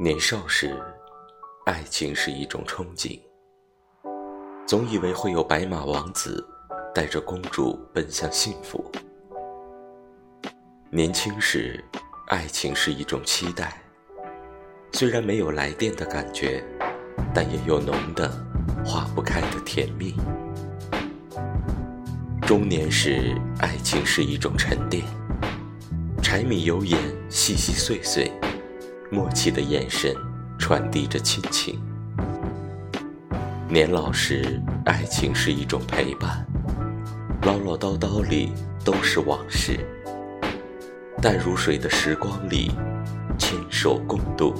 年少时，爱情是一种憧憬，总以为会有白马王子带着公主奔向幸福。年轻时，爱情是一种期待，虽然没有来电的感觉，但也有浓的化不开的甜蜜。中年时，爱情是一种沉淀，柴米油盐，细细碎碎。默契的眼神传递着亲情。年老时，爱情是一种陪伴，唠唠叨叨里都是往事。淡如水的时光里，牵手共度。